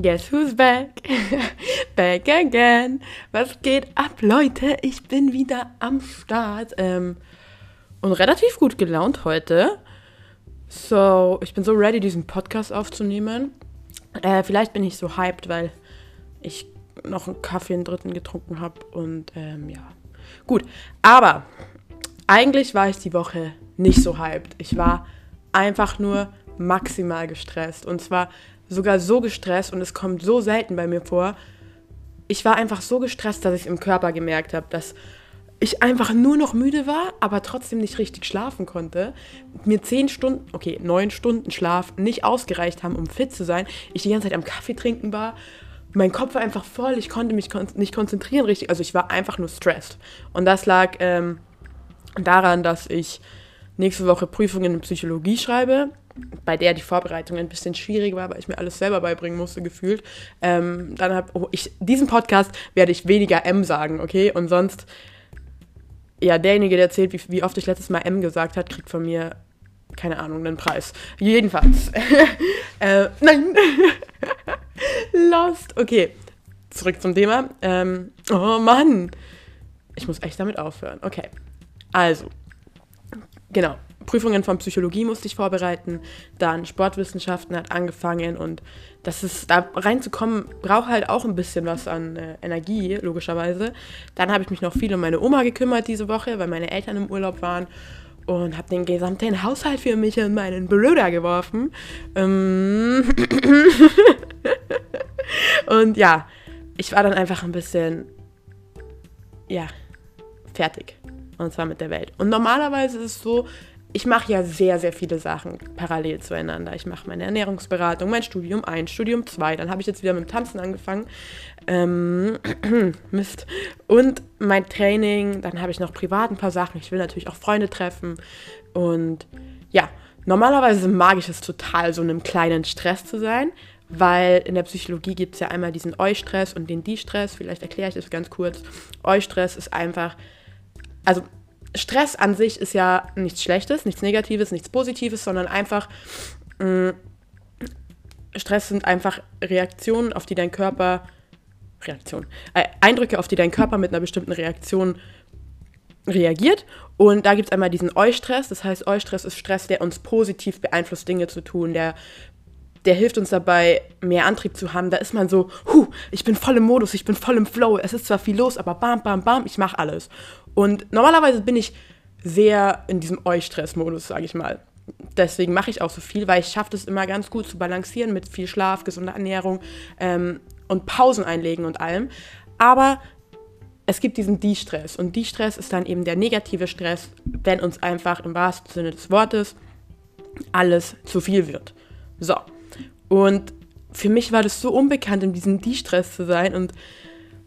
Guess who's back? back again. Was geht ab, Leute? Ich bin wieder am Start. Ähm, und relativ gut gelaunt heute. So, ich bin so ready, diesen Podcast aufzunehmen. Äh, vielleicht bin ich so hyped, weil ich noch einen Kaffee in dritten getrunken habe. Und ähm, ja. Gut. Aber eigentlich war ich die Woche nicht so hyped. Ich war einfach nur maximal gestresst. Und zwar sogar so gestresst und es kommt so selten bei mir vor. Ich war einfach so gestresst, dass ich es im Körper gemerkt habe, dass ich einfach nur noch müde war, aber trotzdem nicht richtig schlafen konnte. Mir zehn Stunden, okay, neun Stunden Schlaf nicht ausgereicht haben, um fit zu sein. Ich die ganze Zeit am Kaffee trinken war. Mein Kopf war einfach voll, ich konnte mich kon nicht konzentrieren richtig. Also ich war einfach nur stressed. Und das lag ähm, daran, dass ich nächste Woche Prüfungen in Psychologie schreibe bei der die Vorbereitung ein bisschen schwierig war, weil ich mir alles selber beibringen musste, gefühlt. Ähm, dann habe oh, ich, diesen Podcast werde ich weniger M sagen, okay? Und sonst, ja, derjenige, der erzählt, wie, wie oft ich letztes Mal M gesagt habe, kriegt von mir, keine Ahnung, einen Preis. Jedenfalls. äh, nein! Lost. Okay, zurück zum Thema. Ähm, oh Mann! Ich muss echt damit aufhören. Okay. Also, genau. Prüfungen von Psychologie musste ich vorbereiten, dann Sportwissenschaften hat angefangen und das ist, da reinzukommen, braucht halt auch ein bisschen was an äh, Energie, logischerweise. Dann habe ich mich noch viel um meine Oma gekümmert diese Woche, weil meine Eltern im Urlaub waren und habe den gesamten Haushalt für mich und meinen Bruder geworfen. Ähm und ja, ich war dann einfach ein bisschen, ja, fertig. Und zwar mit der Welt. Und normalerweise ist es so, ich mache ja sehr, sehr viele Sachen parallel zueinander. Ich mache meine Ernährungsberatung, mein Studium 1, Studium 2. Dann habe ich jetzt wieder mit dem Tanzen angefangen. Ähm, Mist. Und mein Training. Dann habe ich noch privat ein paar Sachen. Ich will natürlich auch Freunde treffen. Und ja, normalerweise mag ich es total, so in einem kleinen Stress zu sein. Weil in der Psychologie gibt es ja einmal diesen Eu-Stress und den Die-Stress. Vielleicht erkläre ich das ganz kurz. Eu-Stress ist einfach, also Stress an sich ist ja nichts Schlechtes, nichts Negatives, nichts Positives, sondern einfach mh, mm, Stress sind einfach Reaktionen, auf die dein Körper Reaktion, äh, Eindrücke, auf die dein Körper mit einer bestimmten Reaktion reagiert. Und da gibt es einmal diesen Eustress. Das heißt, Eustress ist Stress, der uns positiv beeinflusst, Dinge zu tun, der der hilft uns dabei, mehr Antrieb zu haben. Da ist man so, huh, ich bin voll im Modus, ich bin voll im Flow. Es ist zwar viel los, aber bam, bam, bam, ich mache alles. Und normalerweise bin ich sehr in diesem Eu-Stress-Modus, sage ich mal. Deswegen mache ich auch so viel, weil ich schaffe es immer ganz gut zu balancieren mit viel Schlaf, gesunder Ernährung ähm, und Pausen einlegen und allem. Aber es gibt diesen Die-Stress und Die-Stress ist dann eben der negative Stress, wenn uns einfach im wahrsten Sinne des Wortes alles zu viel wird. So. Und für mich war das so unbekannt, in diesem Die-Stress zu sein und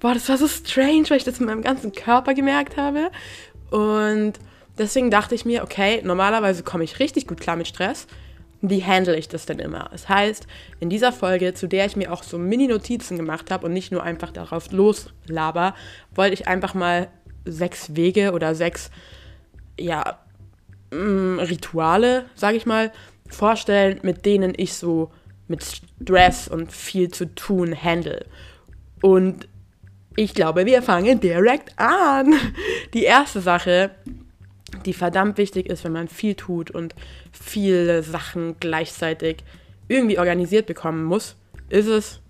boah, das war so strange, weil ich das mit meinem ganzen Körper gemerkt habe. Und deswegen dachte ich mir, okay, normalerweise komme ich richtig gut klar mit Stress. Wie handle ich das denn immer? Das heißt, in dieser Folge, zu der ich mir auch so Mini-Notizen gemacht habe und nicht nur einfach darauf loslaber, wollte ich einfach mal sechs Wege oder sechs, ja, mm, Rituale, sage ich mal, vorstellen, mit denen ich so mit Stress und viel zu tun handle. Und ich glaube, wir fangen direkt an. Die erste Sache, die verdammt wichtig ist, wenn man viel tut und viele Sachen gleichzeitig irgendwie organisiert bekommen muss, ist es,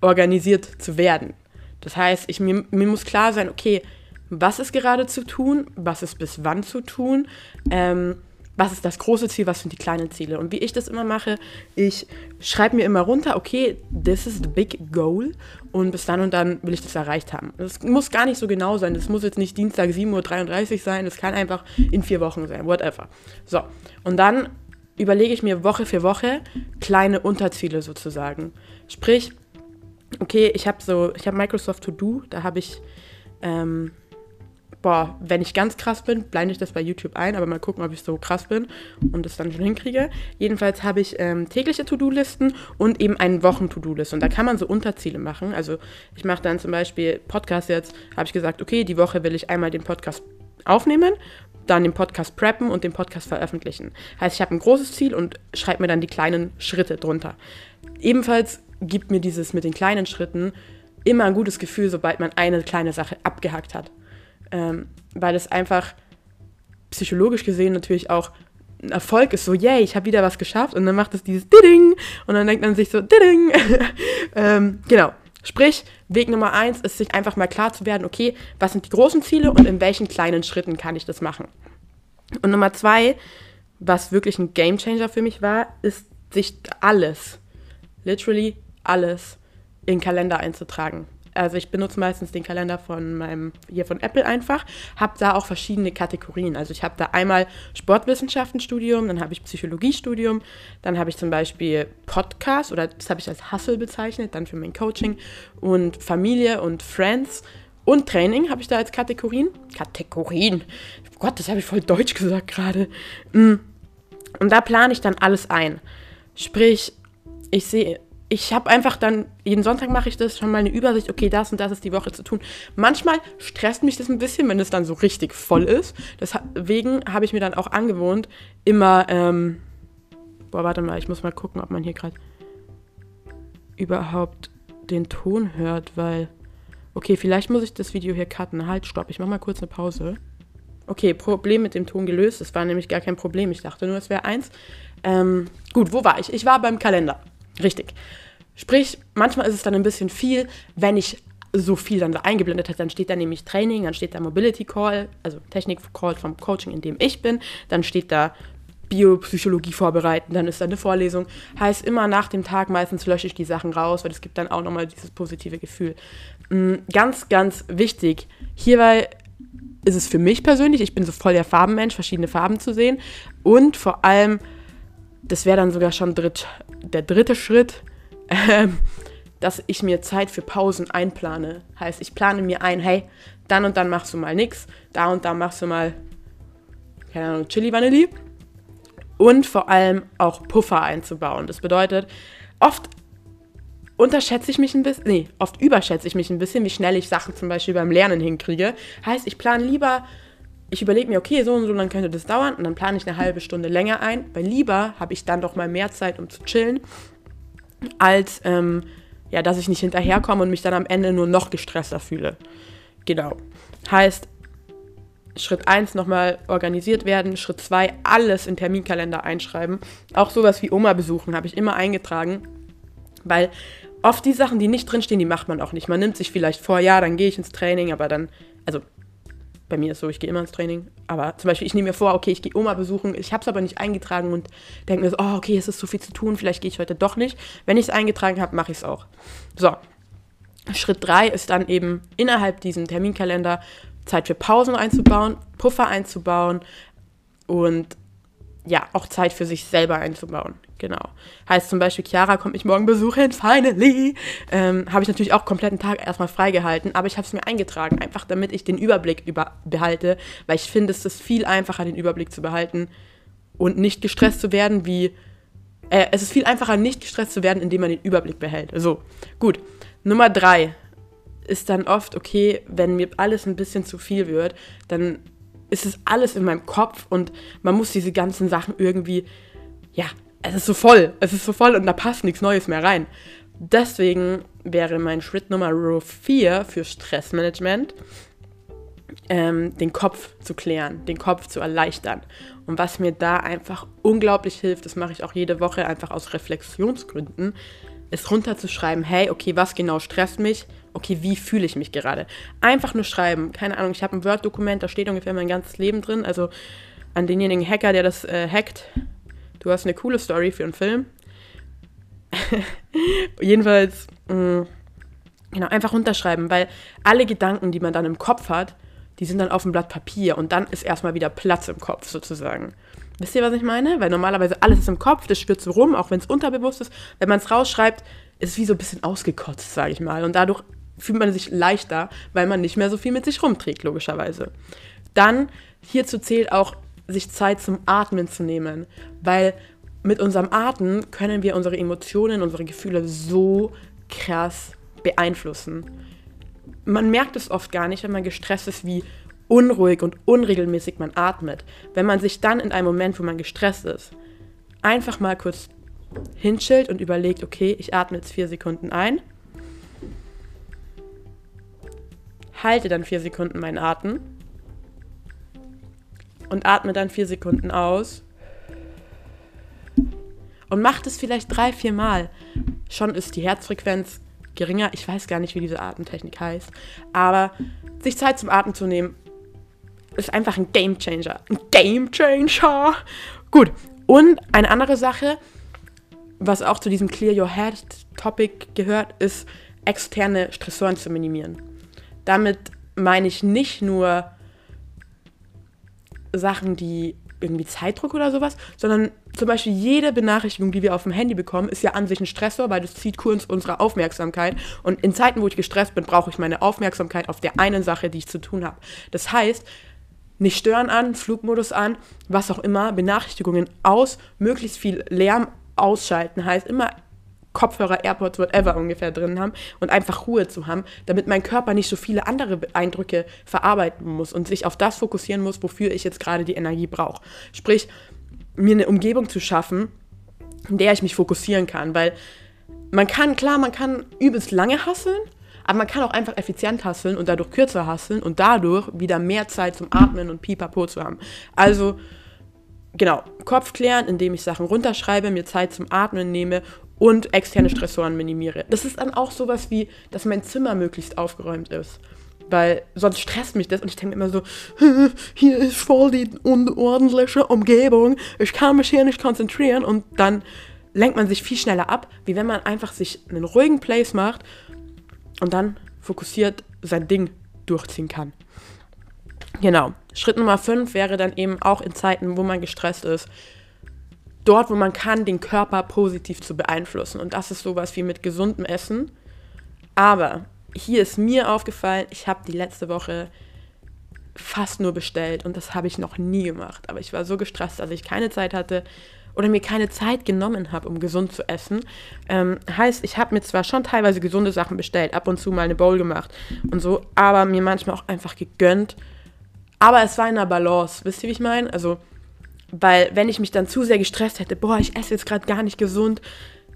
organisiert zu werden. Das heißt, ich, mir, mir muss klar sein, okay, was ist gerade zu tun, was ist bis wann zu tun, ähm, was ist das große Ziel, was sind die kleinen Ziele. Und wie ich das immer mache, ich schreibe mir immer runter, okay, this is the big goal und bis dann und dann will ich das erreicht haben. Das muss gar nicht so genau sein, das muss jetzt nicht Dienstag 7.33 Uhr sein, das kann einfach in vier Wochen sein, whatever. So, und dann überlege ich mir Woche für Woche kleine Unterziele sozusagen. Sprich, okay, ich habe so, ich habe Microsoft To Do, da habe ich ähm, boah, wenn ich ganz krass bin, blende ich das bei YouTube ein, aber mal gucken, ob ich so krass bin und das dann schon hinkriege. Jedenfalls habe ich ähm, tägliche To-Do-Listen und eben einen Wochen-To-Do-List. Und da kann man so Unterziele machen. Also ich mache dann zum Beispiel Podcast jetzt, habe ich gesagt, okay, die Woche will ich einmal den Podcast aufnehmen, dann den Podcast preppen und den Podcast veröffentlichen. Heißt, ich habe ein großes Ziel und schreibe mir dann die kleinen Schritte drunter. Ebenfalls gibt mir dieses mit den kleinen Schritten immer ein gutes Gefühl, sobald man eine kleine Sache abgehackt hat. Ähm, weil es einfach psychologisch gesehen natürlich auch ein Erfolg ist, so, yay, ich habe wieder was geschafft und dann macht es dieses Diding und dann denkt man sich so, Diding. ähm, genau. Sprich, Weg Nummer eins ist, sich einfach mal klar zu werden, okay, was sind die großen Ziele und in welchen kleinen Schritten kann ich das machen. Und Nummer zwei, was wirklich ein Gamechanger für mich war, ist, sich alles, literally alles, in Kalender einzutragen. Also ich benutze meistens den Kalender von meinem, hier von Apple einfach, habe da auch verschiedene Kategorien. Also ich habe da einmal Sportwissenschaftenstudium, dann habe ich Psychologiestudium, dann habe ich zum Beispiel Podcast oder das habe ich als Hustle bezeichnet, dann für mein Coaching und Familie und Friends und Training habe ich da als Kategorien. Kategorien. Gott, das habe ich voll deutsch gesagt gerade. Mm. Und da plane ich dann alles ein. Sprich, ich sehe ich habe einfach dann, jeden Sonntag mache ich das, schon mal eine Übersicht, okay, das und das ist die Woche zu tun. Manchmal stresst mich das ein bisschen, wenn es dann so richtig voll ist. Deswegen habe ich mir dann auch angewohnt, immer, ähm, boah, warte mal, ich muss mal gucken, ob man hier gerade überhaupt den Ton hört, weil, okay, vielleicht muss ich das Video hier cutten. Halt, stopp, ich mache mal kurz eine Pause. Okay, Problem mit dem Ton gelöst. Es war nämlich gar kein Problem. Ich dachte nur, es wäre eins. Ähm, gut, wo war ich? Ich war beim Kalender. Richtig. Sprich, manchmal ist es dann ein bisschen viel, wenn ich so viel dann da eingeblendet habe, dann steht da nämlich Training, dann steht da Mobility Call, also Technik Call vom Coaching, in dem ich bin, dann steht da Biopsychologie vorbereiten, dann ist da eine Vorlesung. Heißt immer nach dem Tag meistens lösche ich die Sachen raus, weil es gibt dann auch nochmal dieses positive Gefühl. Mm, ganz, ganz wichtig. Hierbei ist es für mich persönlich, ich bin so voll der Farbenmensch, verschiedene Farben zu sehen und vor allem, das wäre dann sogar schon dritt, der dritte Schritt, ähm, dass ich mir Zeit für Pausen einplane. Heißt, ich plane mir ein, hey, dann und dann machst du mal nichts, da und da machst du mal, keine Ahnung, Chili Vanilli. Und vor allem auch Puffer einzubauen. Das bedeutet, oft unterschätze ich mich ein bisschen, nee, oft überschätze ich mich ein bisschen, wie schnell ich Sachen zum Beispiel beim Lernen hinkriege. Heißt, ich plane lieber, ich überlege mir, okay, so und so lang könnte das dauern und dann plane ich eine halbe Stunde länger ein, weil lieber habe ich dann doch mal mehr Zeit, um zu chillen als ähm, ja, dass ich nicht hinterherkomme und mich dann am Ende nur noch gestresster fühle. Genau. Heißt, Schritt 1 nochmal organisiert werden, Schritt 2 alles in Terminkalender einschreiben. Auch sowas wie Oma besuchen habe ich immer eingetragen, weil oft die Sachen, die nicht drinstehen, die macht man auch nicht. Man nimmt sich vielleicht vor, ja, dann gehe ich ins Training, aber dann, also bei mir ist so, ich gehe immer ins Training. Aber zum Beispiel, ich nehme mir vor, okay, ich gehe Oma besuchen, ich habe es aber nicht eingetragen und denke mir so, oh, okay, es ist so viel zu tun, vielleicht gehe ich heute doch nicht. Wenn ich es eingetragen habe, mache ich es auch. So, Schritt 3 ist dann eben innerhalb diesem Terminkalender Zeit für Pausen einzubauen, Puffer einzubauen und ja, auch Zeit für sich selber einzubauen. Genau. Heißt zum Beispiel, Chiara kommt mich morgen besuchen, finally. Ähm, habe ich natürlich auch kompletten Tag erstmal freigehalten, aber ich habe es mir eingetragen, einfach damit ich den Überblick über behalte, weil ich finde, es ist viel einfacher, den Überblick zu behalten und nicht gestresst zu werden, wie. Äh, es ist viel einfacher, nicht gestresst zu werden, indem man den Überblick behält. So, gut. Nummer drei ist dann oft, okay, wenn mir alles ein bisschen zu viel wird, dann ist es alles in meinem Kopf und man muss diese ganzen Sachen irgendwie, ja, es ist so voll, es ist so voll und da passt nichts Neues mehr rein. Deswegen wäre mein Schritt Nummer 4 für Stressmanagement, ähm, den Kopf zu klären, den Kopf zu erleichtern. Und was mir da einfach unglaublich hilft, das mache ich auch jede Woche einfach aus Reflexionsgründen, ist runterzuschreiben, hey, okay, was genau stresst mich? Okay, wie fühle ich mich gerade? Einfach nur schreiben. Keine Ahnung, ich habe ein Word-Dokument, da steht ungefähr mein ganzes Leben drin. Also an denjenigen Hacker, der das äh, hackt, du hast eine coole Story für einen Film. Jedenfalls, mh, mm, genau, einfach runterschreiben, weil alle Gedanken, die man dann im Kopf hat, die sind dann auf dem Blatt Papier und dann ist erstmal wieder Platz im Kopf sozusagen. Wisst ihr, was ich meine? Weil normalerweise alles ist im Kopf, das schwirrt so rum, auch wenn es unterbewusst ist. Wenn man es rausschreibt, ist es wie so ein bisschen ausgekotzt, sage ich mal. Und dadurch fühlt man sich leichter, weil man nicht mehr so viel mit sich rumträgt, logischerweise. Dann, hierzu zählt auch sich Zeit zum Atmen zu nehmen, weil mit unserem Atmen können wir unsere Emotionen, unsere Gefühle so krass beeinflussen. Man merkt es oft gar nicht, wenn man gestresst ist, wie unruhig und unregelmäßig man atmet. Wenn man sich dann in einem Moment, wo man gestresst ist, einfach mal kurz hinchillt und überlegt, okay, ich atme jetzt vier Sekunden ein, halte dann vier Sekunden meinen Atem und atme dann vier Sekunden aus und macht es vielleicht drei, vier Mal. Schon ist die Herzfrequenz geringer. Ich weiß gar nicht, wie diese Atemtechnik heißt. Aber sich Zeit zum Atmen zu nehmen, ist einfach ein Game Changer. Ein Game Changer. Gut. Und eine andere Sache, was auch zu diesem Clear Your Head Topic gehört, ist externe Stressoren zu minimieren. Damit meine ich nicht nur Sachen, die irgendwie Zeitdruck oder sowas, sondern zum Beispiel jede Benachrichtigung, die wir auf dem Handy bekommen, ist ja an sich ein Stressor, weil das zieht kurz unsere Aufmerksamkeit. Und in Zeiten, wo ich gestresst bin, brauche ich meine Aufmerksamkeit auf der einen Sache, die ich zu tun habe. Das heißt, nicht stören an, Flugmodus an, was auch immer, Benachrichtigungen aus, möglichst viel Lärm ausschalten, heißt immer Kopfhörer, AirPods, whatever ungefähr drin haben und einfach Ruhe zu haben, damit mein Körper nicht so viele andere Eindrücke verarbeiten muss und sich auf das fokussieren muss, wofür ich jetzt gerade die Energie brauche. Sprich, mir eine Umgebung zu schaffen, in der ich mich fokussieren kann, weil man kann, klar, man kann übelst lange hasseln, aber man kann auch einfach effizient hasseln und dadurch kürzer hasseln und dadurch wieder mehr Zeit zum Atmen und Pipapo zu haben. Also, genau, Kopf klären, indem ich Sachen runterschreibe, mir Zeit zum Atmen nehme und externe Stressoren minimiere. Das ist dann auch sowas wie, dass mein Zimmer möglichst aufgeräumt ist. Weil sonst stresst mich das und ich denke immer so, hier ist voll die unordentliche Umgebung, ich kann mich hier nicht konzentrieren und dann lenkt man sich viel schneller ab, wie wenn man einfach sich einen ruhigen Place macht und dann fokussiert sein Ding durchziehen kann. Genau. Schritt Nummer 5 wäre dann eben auch in Zeiten, wo man gestresst ist, dort, wo man kann, den Körper positiv zu beeinflussen. Und das ist sowas wie mit gesundem Essen. Aber hier ist mir aufgefallen, ich habe die letzte Woche fast nur bestellt und das habe ich noch nie gemacht. Aber ich war so gestresst, dass ich keine Zeit hatte oder mir keine Zeit genommen habe, um gesund zu essen. Ähm, heißt, ich habe mir zwar schon teilweise gesunde Sachen bestellt, ab und zu mal eine Bowl gemacht und so, aber mir manchmal auch einfach gegönnt. Aber es war in einer Balance, wisst ihr, wie ich meine? Also weil wenn ich mich dann zu sehr gestresst hätte, boah, ich esse jetzt gerade gar nicht gesund,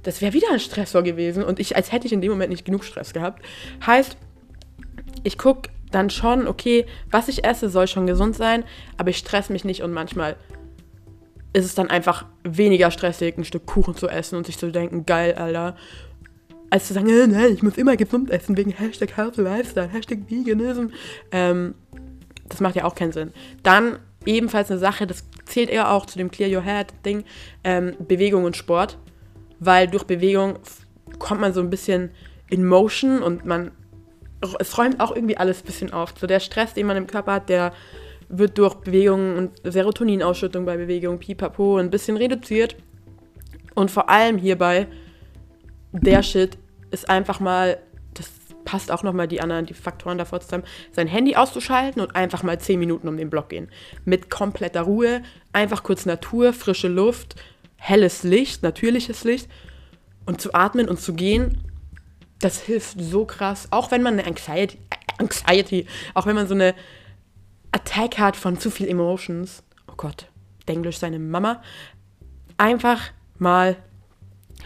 das wäre wieder ein Stressor gewesen und ich, als hätte ich in dem Moment nicht genug Stress gehabt. Heißt, ich gucke dann schon, okay, was ich esse, soll schon gesund sein, aber ich stress mich nicht und manchmal ist es dann einfach weniger stressig, ein Stück Kuchen zu essen und sich zu denken, geil, Alter. Als zu sagen, äh, ich muss immer gesund essen wegen Hashtag Healthy Lifestyle, Hashtag Veganism. Ähm, das macht ja auch keinen Sinn. Dann ebenfalls eine Sache, das zählt eher auch zu dem Clear Your Head Ding, ähm, Bewegung und Sport, weil durch Bewegung kommt man so ein bisschen in Motion und man, es räumt auch irgendwie alles ein bisschen auf. So der Stress, den man im Körper hat, der wird durch Bewegung und Serotoninausschüttung bei Bewegung, pipapo, ein bisschen reduziert. Und vor allem hierbei, der Shit ist einfach mal passt auch nochmal die anderen, die Faktoren davor zusammen, sein Handy auszuschalten und einfach mal 10 Minuten um den Block gehen. Mit kompletter Ruhe, einfach kurz Natur, frische Luft, helles Licht, natürliches Licht und zu atmen und zu gehen, das hilft so krass. Auch wenn man eine Anxiety, Anxiety auch wenn man so eine Attack hat von zu viel Emotions. Oh Gott, Englisch seine Mama. Einfach mal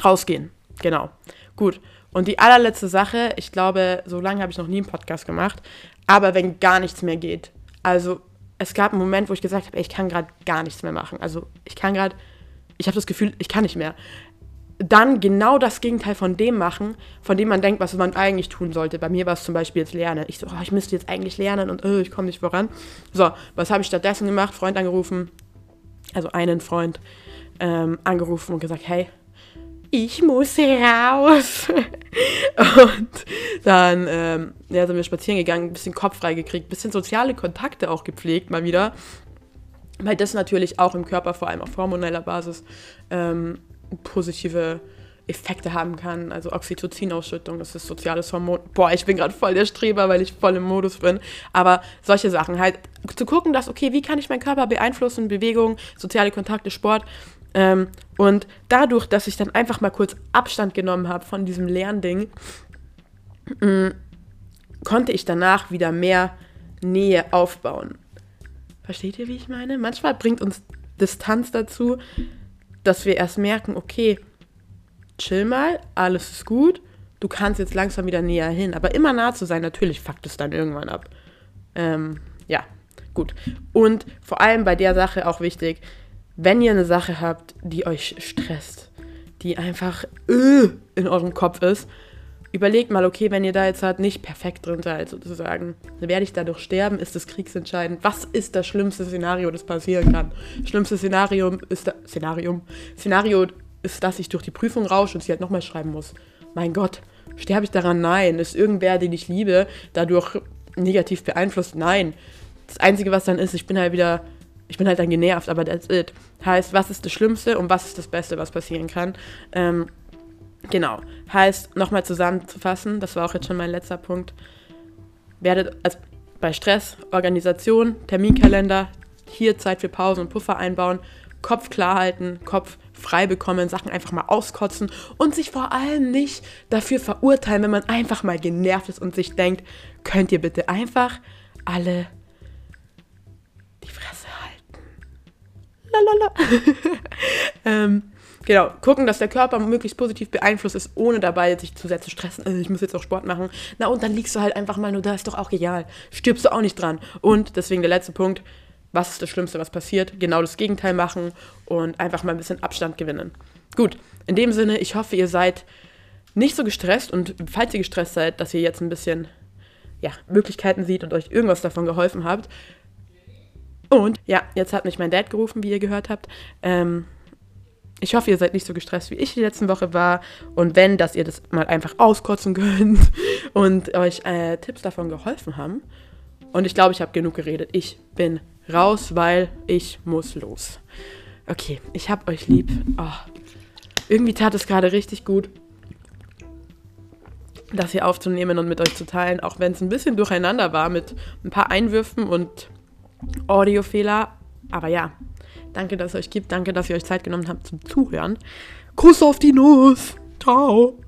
rausgehen. Genau. Gut. Und die allerletzte Sache, ich glaube, so lange habe ich noch nie einen Podcast gemacht, aber wenn gar nichts mehr geht. Also es gab einen Moment, wo ich gesagt habe, ey, ich kann gerade gar nichts mehr machen. Also ich kann gerade, ich habe das Gefühl, ich kann nicht mehr. Dann genau das Gegenteil von dem machen, von dem man denkt, was man eigentlich tun sollte. Bei mir war es zum Beispiel jetzt lernen. Ich so, oh, ich müsste jetzt eigentlich lernen und oh, ich komme nicht voran. So, was habe ich stattdessen gemacht? Freund angerufen, also einen Freund ähm, angerufen und gesagt, hey, ich muss raus. und dann ähm, ja, sind wir spazieren gegangen, ein bisschen Kopf frei gekriegt, ein bisschen soziale Kontakte auch gepflegt, mal wieder. Weil das natürlich auch im Körper, vor allem auf hormoneller Basis, ähm, positive Effekte haben kann. Also Oxytocin-Ausschüttung, das ist soziales Hormon. Boah, ich bin gerade voll der Streber, weil ich voll im Modus bin. Aber solche Sachen halt zu gucken, dass, okay, wie kann ich meinen Körper beeinflussen? Bewegung, soziale Kontakte, Sport. Ähm, und dadurch, dass ich dann einfach mal kurz Abstand genommen habe von diesem Lernding, äh, konnte ich danach wieder mehr Nähe aufbauen. Versteht ihr, wie ich meine? Manchmal bringt uns Distanz dazu, dass wir erst merken, okay, chill mal, alles ist gut, du kannst jetzt langsam wieder näher hin. Aber immer nah zu sein, natürlich fuckt es dann irgendwann ab. Ähm, ja, gut. Und vor allem bei der Sache auch wichtig, wenn ihr eine Sache habt, die euch stresst, die einfach äh, in eurem Kopf ist, überlegt mal, okay, wenn ihr da jetzt halt nicht perfekt drin seid, sozusagen, werde ich dadurch sterben? Ist das kriegsentscheidend? Was ist das schlimmste Szenario, das passieren kann? Schlimmste Szenario ist da, Szenario, Szenario ist, dass ich durch die Prüfung rausche und sie halt nochmal schreiben muss. Mein Gott, sterbe ich daran? Nein. Ist irgendwer, den ich liebe, dadurch negativ beeinflusst? Nein. Das Einzige, was dann ist, ich bin halt wieder, ich bin halt dann genervt, aber that's it. Heißt, was ist das Schlimmste und was ist das Beste, was passieren kann? Ähm, Genau. Heißt, nochmal zusammenzufassen, das war auch jetzt schon mein letzter Punkt. Werdet also bei Stress, Organisation, Terminkalender, hier Zeit für Pausen und Puffer einbauen, Kopf klar halten, Kopf frei bekommen, Sachen einfach mal auskotzen und sich vor allem nicht dafür verurteilen, wenn man einfach mal genervt ist und sich denkt, könnt ihr bitte einfach alle die Fresse. ähm, Genau, gucken, dass der Körper möglichst positiv beeinflusst ist, ohne dabei sich zu sehr zu stressen. Also ich muss jetzt auch Sport machen. Na und dann liegst du halt einfach mal nur da, ist doch auch egal. Stirbst du auch nicht dran. Und deswegen der letzte Punkt, was ist das Schlimmste, was passiert? Genau das Gegenteil machen und einfach mal ein bisschen Abstand gewinnen. Gut, in dem Sinne, ich hoffe, ihr seid nicht so gestresst und falls ihr gestresst seid, dass ihr jetzt ein bisschen ja, Möglichkeiten seht und euch irgendwas davon geholfen habt. Und ja, jetzt hat mich mein Dad gerufen, wie ihr gehört habt. Ähm, ich hoffe, ihr seid nicht so gestresst, wie ich die letzten Woche war. Und wenn, dass ihr das mal einfach auskotzen könnt und euch äh, Tipps davon geholfen haben. Und ich glaube, ich habe genug geredet. Ich bin raus, weil ich muss los. Okay, ich hab euch lieb. Oh, irgendwie tat es gerade richtig gut, das hier aufzunehmen und mit euch zu teilen, auch wenn es ein bisschen durcheinander war mit ein paar Einwürfen und Audiofehler. Aber ja, Danke, dass es euch gibt. Danke, dass ihr euch Zeit genommen habt zum Zuhören. Kuss auf die Nuss. Ciao.